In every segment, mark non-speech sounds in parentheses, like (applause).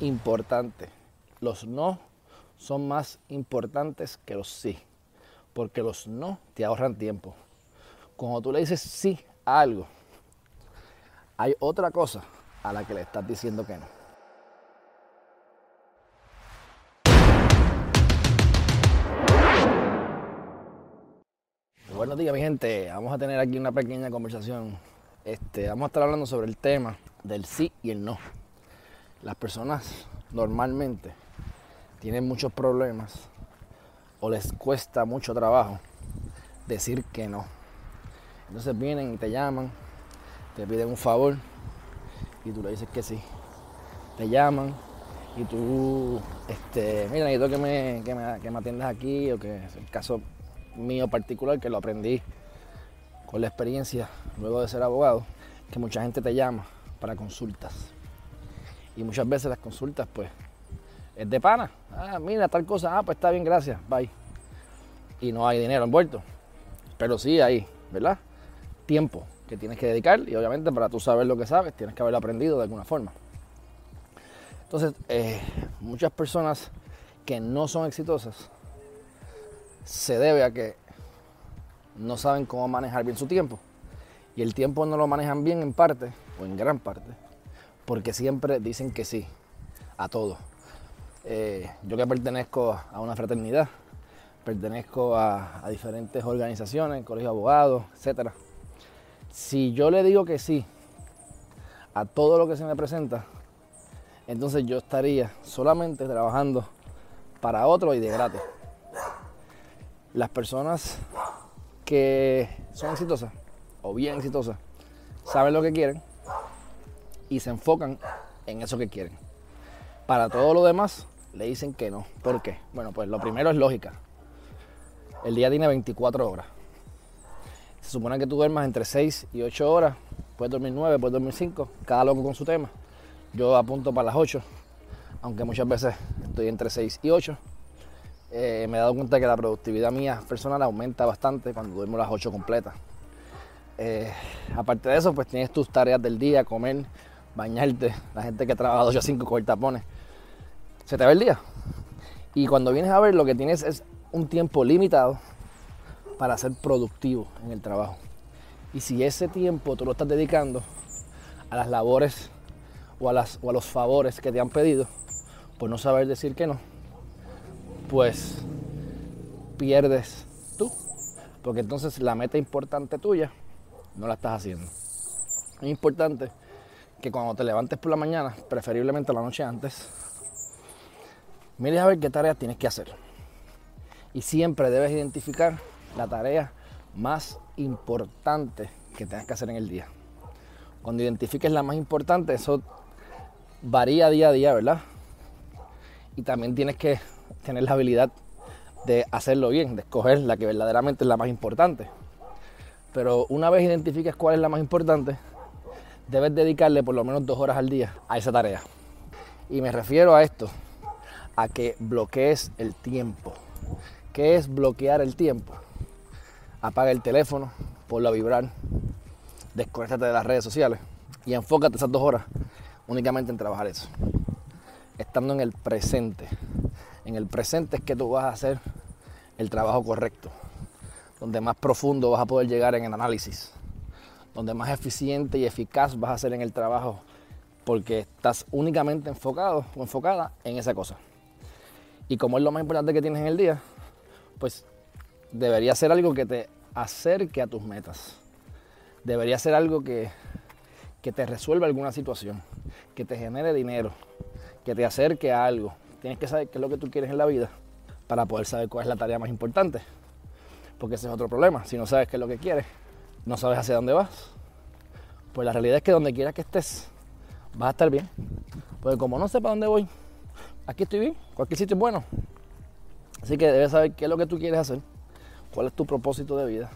importante. Los no son más importantes que los sí, porque los no te ahorran tiempo. Cuando tú le dices sí a algo, hay otra cosa a la que le estás diciendo que no. Buenos días mi gente, vamos a tener aquí una pequeña conversación. Este, vamos a estar hablando sobre el tema del sí y el no. Las personas normalmente tienen muchos problemas o les cuesta mucho trabajo decir que no. Entonces vienen y te llaman, te piden un favor y tú le dices que sí. Te llaman y tú, este, mira, necesito que me, que me, que me atiendas aquí o que es el caso mío particular que lo aprendí con la experiencia luego de ser abogado, que mucha gente te llama para consultas. Y muchas veces las consultas pues es de pana. Ah, mira, tal cosa, ah, pues está bien, gracias, bye. Y no hay dinero envuelto. Pero sí hay, ¿verdad? Tiempo que tienes que dedicar y obviamente para tú saber lo que sabes tienes que haberlo aprendido de alguna forma. Entonces, eh, muchas personas que no son exitosas se debe a que no saben cómo manejar bien su tiempo. Y el tiempo no lo manejan bien en parte, o en gran parte, porque siempre dicen que sí a todo. Eh, yo que pertenezco a una fraternidad, pertenezco a, diferentes organizaciones, colegio de abogados, etc. Si yo le digo que sí a todo lo que se me presenta, entonces yo estaría solamente trabajando para otro y de gratis. Las personas que son exitosas o bien exitosas saben lo que quieren y se enfocan en eso que quieren. Para todo lo demás le dicen que no. ¿Por qué? Bueno, pues lo primero es lógica. El día tiene 24 horas. Se supone que tú duermas entre 6 y 8 horas. Puedes dormir 9, puedes dormir 5. Cada loco con su tema. Yo apunto para las 8. Aunque muchas veces estoy entre 6 y 8. Eh, me he dado cuenta que la productividad mía personal aumenta bastante cuando duermo las 8 completas. Eh, aparte de eso, pues tienes tus tareas del día, comer, bañarte. La gente que trabaja 8 a 5 con tapones se te va el día. Y cuando vienes a ver, lo que tienes es un tiempo limitado para ser productivo en el trabajo. Y si ese tiempo tú lo estás dedicando a las labores o a, las, o a los favores que te han pedido, por no saber decir que no, pues pierdes tú. Porque entonces la meta importante tuya no la estás haciendo. Es importante que cuando te levantes por la mañana, preferiblemente la noche antes, mires a ver qué tareas tienes que hacer. Y siempre debes identificar la tarea más importante que tengas que hacer en el día. Cuando identifiques la más importante, eso varía día a día, ¿verdad? Y también tienes que tener la habilidad de hacerlo bien, de escoger la que verdaderamente es la más importante. Pero una vez identifiques cuál es la más importante, debes dedicarle por lo menos dos horas al día a esa tarea. Y me refiero a esto, a que bloquees el tiempo. ¿Qué es bloquear el tiempo? Apaga el teléfono, ponlo a vibrar, desconéctate de las redes sociales y enfócate esas dos horas únicamente en trabajar eso. Estando en el presente. En el presente es que tú vas a hacer el trabajo correcto, donde más profundo vas a poder llegar en el análisis, donde más eficiente y eficaz vas a ser en el trabajo, porque estás únicamente enfocado o enfocada en esa cosa. Y como es lo más importante que tienes en el día, pues debería ser algo que te acerque a tus metas. Debería ser algo que, que te resuelva alguna situación, que te genere dinero, que te acerque a algo. Tienes que saber qué es lo que tú quieres en la vida para poder saber cuál es la tarea más importante. Porque ese es otro problema. Si no sabes qué es lo que quieres, no sabes hacia dónde vas, pues la realidad es que donde quiera que estés, vas a estar bien. Porque como no sé para dónde voy, aquí estoy bien, cualquier sitio es bueno. Así que debes saber qué es lo que tú quieres hacer, cuál es tu propósito de vida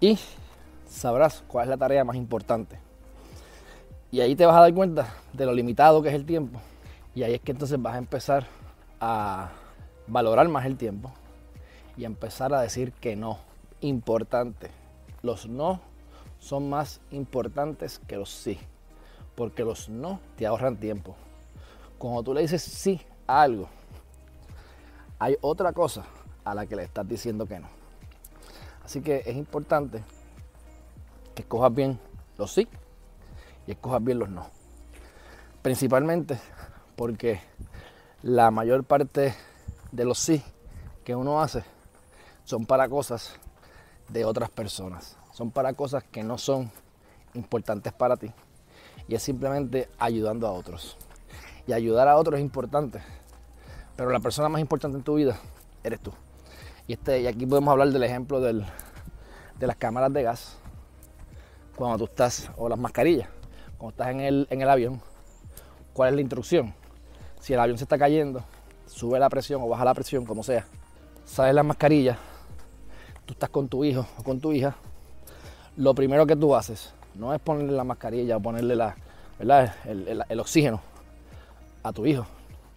y sabrás cuál es la tarea más importante. Y ahí te vas a dar cuenta de lo limitado que es el tiempo. Y ahí es que entonces vas a empezar a valorar más el tiempo y a empezar a decir que no. Importante. Los no son más importantes que los sí. Porque los no te ahorran tiempo. Cuando tú le dices sí a algo, hay otra cosa a la que le estás diciendo que no. Así que es importante que escojas bien los sí y escojas bien los no. Principalmente porque la mayor parte de los sí que uno hace son para cosas de otras personas. Son para cosas que no son importantes para ti. Y es simplemente ayudando a otros. Y ayudar a otros es importante. Pero la persona más importante en tu vida eres tú. Y, este, y aquí podemos hablar del ejemplo de las cámaras de gas. Cuando tú estás, o las mascarillas, cuando estás en el, en el avión, ¿cuál es la instrucción? Si el avión se está cayendo, sube la presión o baja la presión, como sea, sales la mascarilla, tú estás con tu hijo o con tu hija, lo primero que tú haces no es ponerle la mascarilla o ponerle la, El, el, oxígeno a tu hijo,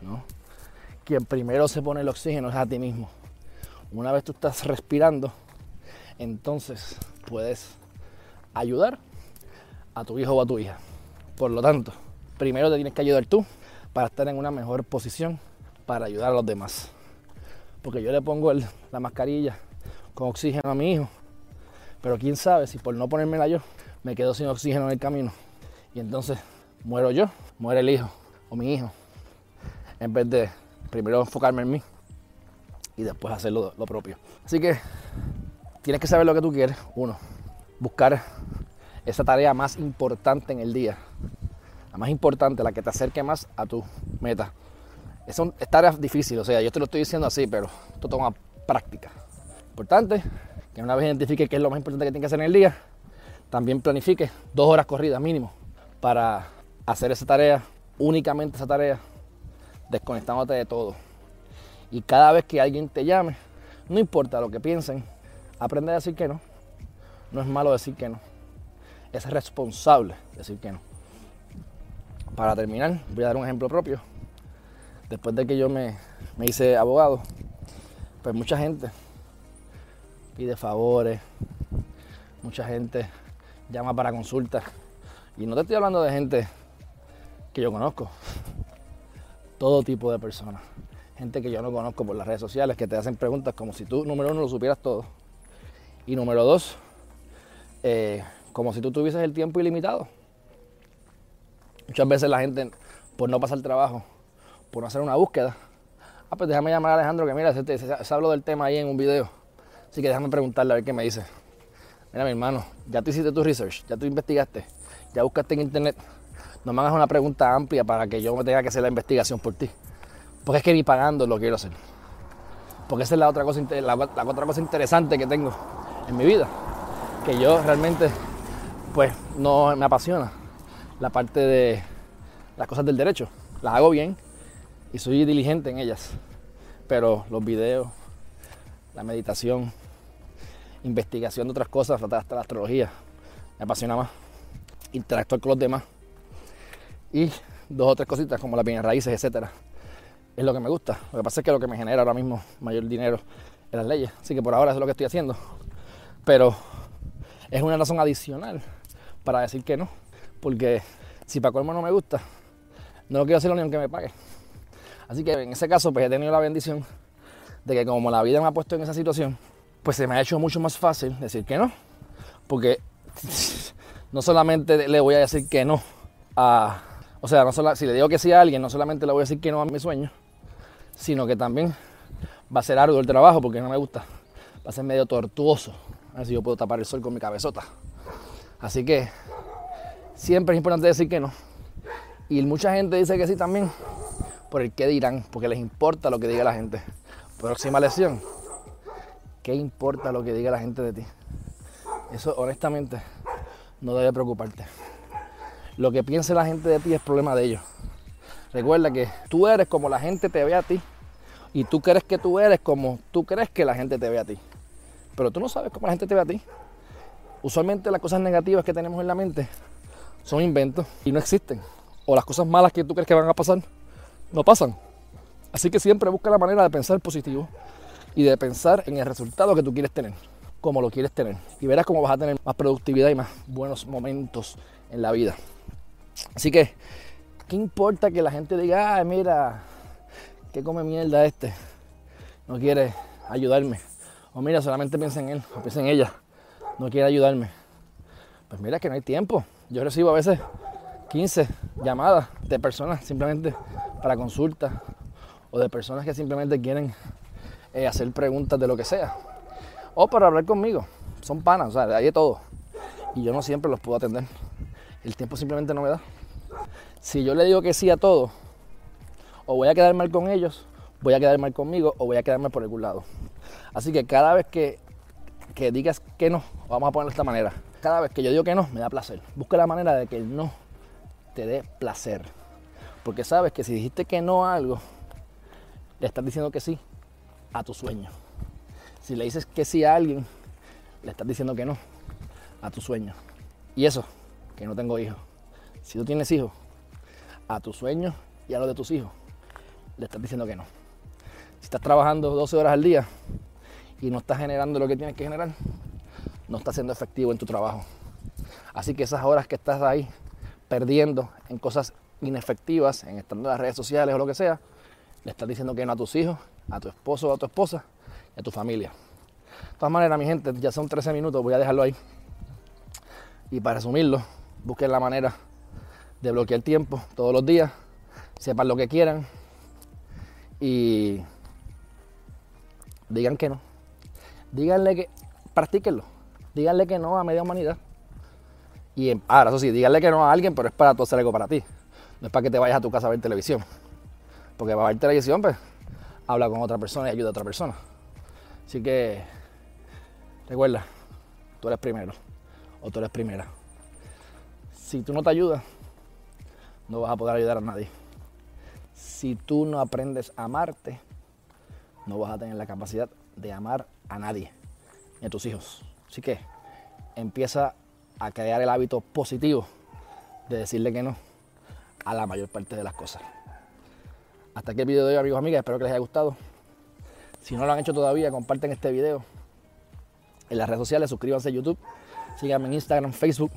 ¿no? Quien primero se pone el oxígeno es a ti mismo. Una vez tú estás respirando, entonces puedes ayudar a tu hijo o a tu hija. Por lo tanto, primero te tienes que ayudar tú para estar en una mejor posición para ayudar a los demás. Porque yo le pongo la mascarilla con oxígeno a mi hijo, pero quién sabe si por no ponérmela yo me quedo sin oxígeno en el camino y entonces muero yo, muere el hijo o mi hijo, en vez de primero enfocarme en mí y después hacer lo, propio. Así que tienes que saber lo que tú quieres. Uno, buscar esa tarea más importante en el día. La más importante, la que te acerque más a tu meta. Es, un, es tarea difícil, o sea, yo te lo estoy diciendo así, pero esto toma práctica. Importante que una vez identifique qué es lo más importante que tiene que hacer en el día, también planifique dos horas corridas mínimo para hacer esa tarea, únicamente esa tarea, desconectándote de todo y cada vez que alguien te llame, no importa lo que piensen, aprende a decir que no. No es malo decir que no. Es responsable decir que no. Para terminar, voy a dar un ejemplo propio. Después de que yo me, me hice abogado, pues mucha gente pide favores, mucha gente llama para consultas. Y no te estoy hablando de gente que yo conozco, todo tipo de personas gente que yo no conozco por las redes sociales que te hacen preguntas como si tú, número uno, lo supieras todo. Y número dos, eh, como si tú tuvieses el tiempo ilimitado. Muchas veces la gente, por no pasar trabajo, por no hacer una búsqueda, ah, pues déjame llamar a Alejandro que mira, se, se, habló del tema ahí en un video. Así que déjame preguntarle a ver qué me dice. Mira, mi hermano, ya tú hiciste tu research, ya tú investigaste, ya buscaste en internet. No me hagas una pregunta amplia para que yo me tenga que hacer la investigación por ti. Porque es que ni pagando lo quiero hacer. Porque esa es la otra cosa, la, otra cosa interesante que tengo en mi vida. Que yo realmente, pues, no me apasiona la parte de las cosas del derecho. Las hago bien y soy diligente en ellas. Pero los videos, la meditación, investigación de otras cosas, hasta la astrología, me apasiona más. Interactuar con los demás. Y dos o tres cositas como las bienes raíces, etcétera es lo que me gusta. Lo que pasa es que lo que me genera ahora mismo mayor dinero es las leyes. Así que por ahora es lo que estoy haciendo. Pero es una razón adicional para decir que no. Porque si para colmo no me gusta, no lo quiero hacer ni aunque me pague. Así que en ese caso pues he tenido la bendición de que como la vida me ha puesto en esa situación, pues se me ha hecho mucho más fácil decir que no. Porque (laughs) no solamente le voy a decir que no a... O sea, no solo, si le digo que sí a alguien, no solamente le voy a decir que no a mi sueño, sino que también va a ser arduo el trabajo porque no me gusta. Va a ser medio tortuoso. A ver si yo puedo tapar el sol con mi cabezota. Así que siempre es importante decir que no. Y mucha gente dice que sí también por el que dirán, porque les importa lo que diga la gente. Próxima lección. ¿Qué importa lo que diga la gente de ti? Eso honestamente no debe preocuparte. Lo que piense la gente de ti es problema de ellos. Recuerda que tú eres como la gente te ve a ti. Y tú crees que tú eres como tú crees que la gente te ve a ti. Pero tú no sabes cómo la gente te ve a ti. Usualmente las cosas negativas que tenemos en la mente son inventos y no existen. O las cosas malas que tú crees que van a pasar, no pasan. Así que siempre busca la manera de pensar positivo y de pensar en el resultado que tú quieres tener, como lo quieres tener. Y verás cómo vas a tener más productividad y más buenos momentos en la vida. Así que ¿Qué importa que la gente diga, ay, mira, qué come mierda este? No quiere ayudarme. O mira, solamente piensa en él, o piensa en ella. No quiere ayudarme. Pues mira que no hay tiempo. Yo recibo a veces 15 llamadas de personas simplemente para consultas o de personas que simplemente quieren eh, hacer preguntas de lo que sea o para hablar conmigo. Son panas, o sea, hay de todo. Y yo no siempre los puedo atender. El tiempo simplemente no me da. Si yo le digo que sí a todo, o voy a quedar mal con ellos, voy a quedar mal conmigo, o voy a quedarme por algún lado. Así que cada vez que, que digas que no, vamos a ponerlo de esta manera. Cada vez que yo digo que no, me da placer. Busca la manera de que el no te dé placer. Porque sabes que si dijiste que no a algo, le estás diciendo que sí a tu sueño. Si le dices que sí a alguien, le estás diciendo que no a tu sueño. Y eso, que no tengo hijos. Si tú tienes hijos, a tu sueño y a los de tus hijos, le estás diciendo que no. Si estás trabajando 12 horas al día y no estás generando lo que tienes que generar, no estás siendo efectivo en tu trabajo. Así que esas horas que estás ahí perdiendo en cosas inefectivas, en estando en las redes sociales o lo que sea, le estás diciendo que no a tus hijos, a tu esposo o a tu esposa y a tu familia. De todas maneras, mi gente, ya son 13 minutos, voy a dejarlo ahí. Y para resumirlo, busquen la manera de bloquear tiempo todos los días, sepan lo que quieran y digan que no. Díganle que, practíquenlo, díganle que no a media humanidad. Y ahora, eso sí, díganle que no a alguien, pero es para tú hacer algo para ti. No es para que te vayas a tu casa a ver televisión. Porque para ver televisión, pues, habla con otra persona y ayuda a otra persona. Así que, recuerda, tú eres primero o tú eres primera. Si tú no te ayudas, no vas a poder ayudar a nadie. Si tú no aprendes a amarte, no vas a tener la capacidad de amar a nadie, ni a tus hijos. Así que empieza a crear el hábito positivo de decirle que no a la mayor parte de las cosas. Hasta aquí el video de hoy, amigos amigas. Espero que les haya gustado. Si no lo han hecho todavía, comparten este video en las redes sociales, suscríbanse a YouTube, síganme en Instagram, Facebook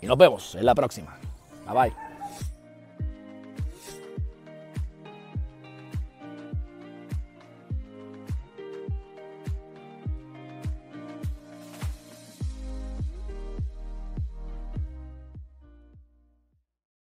y nos vemos en la próxima. Bye bye.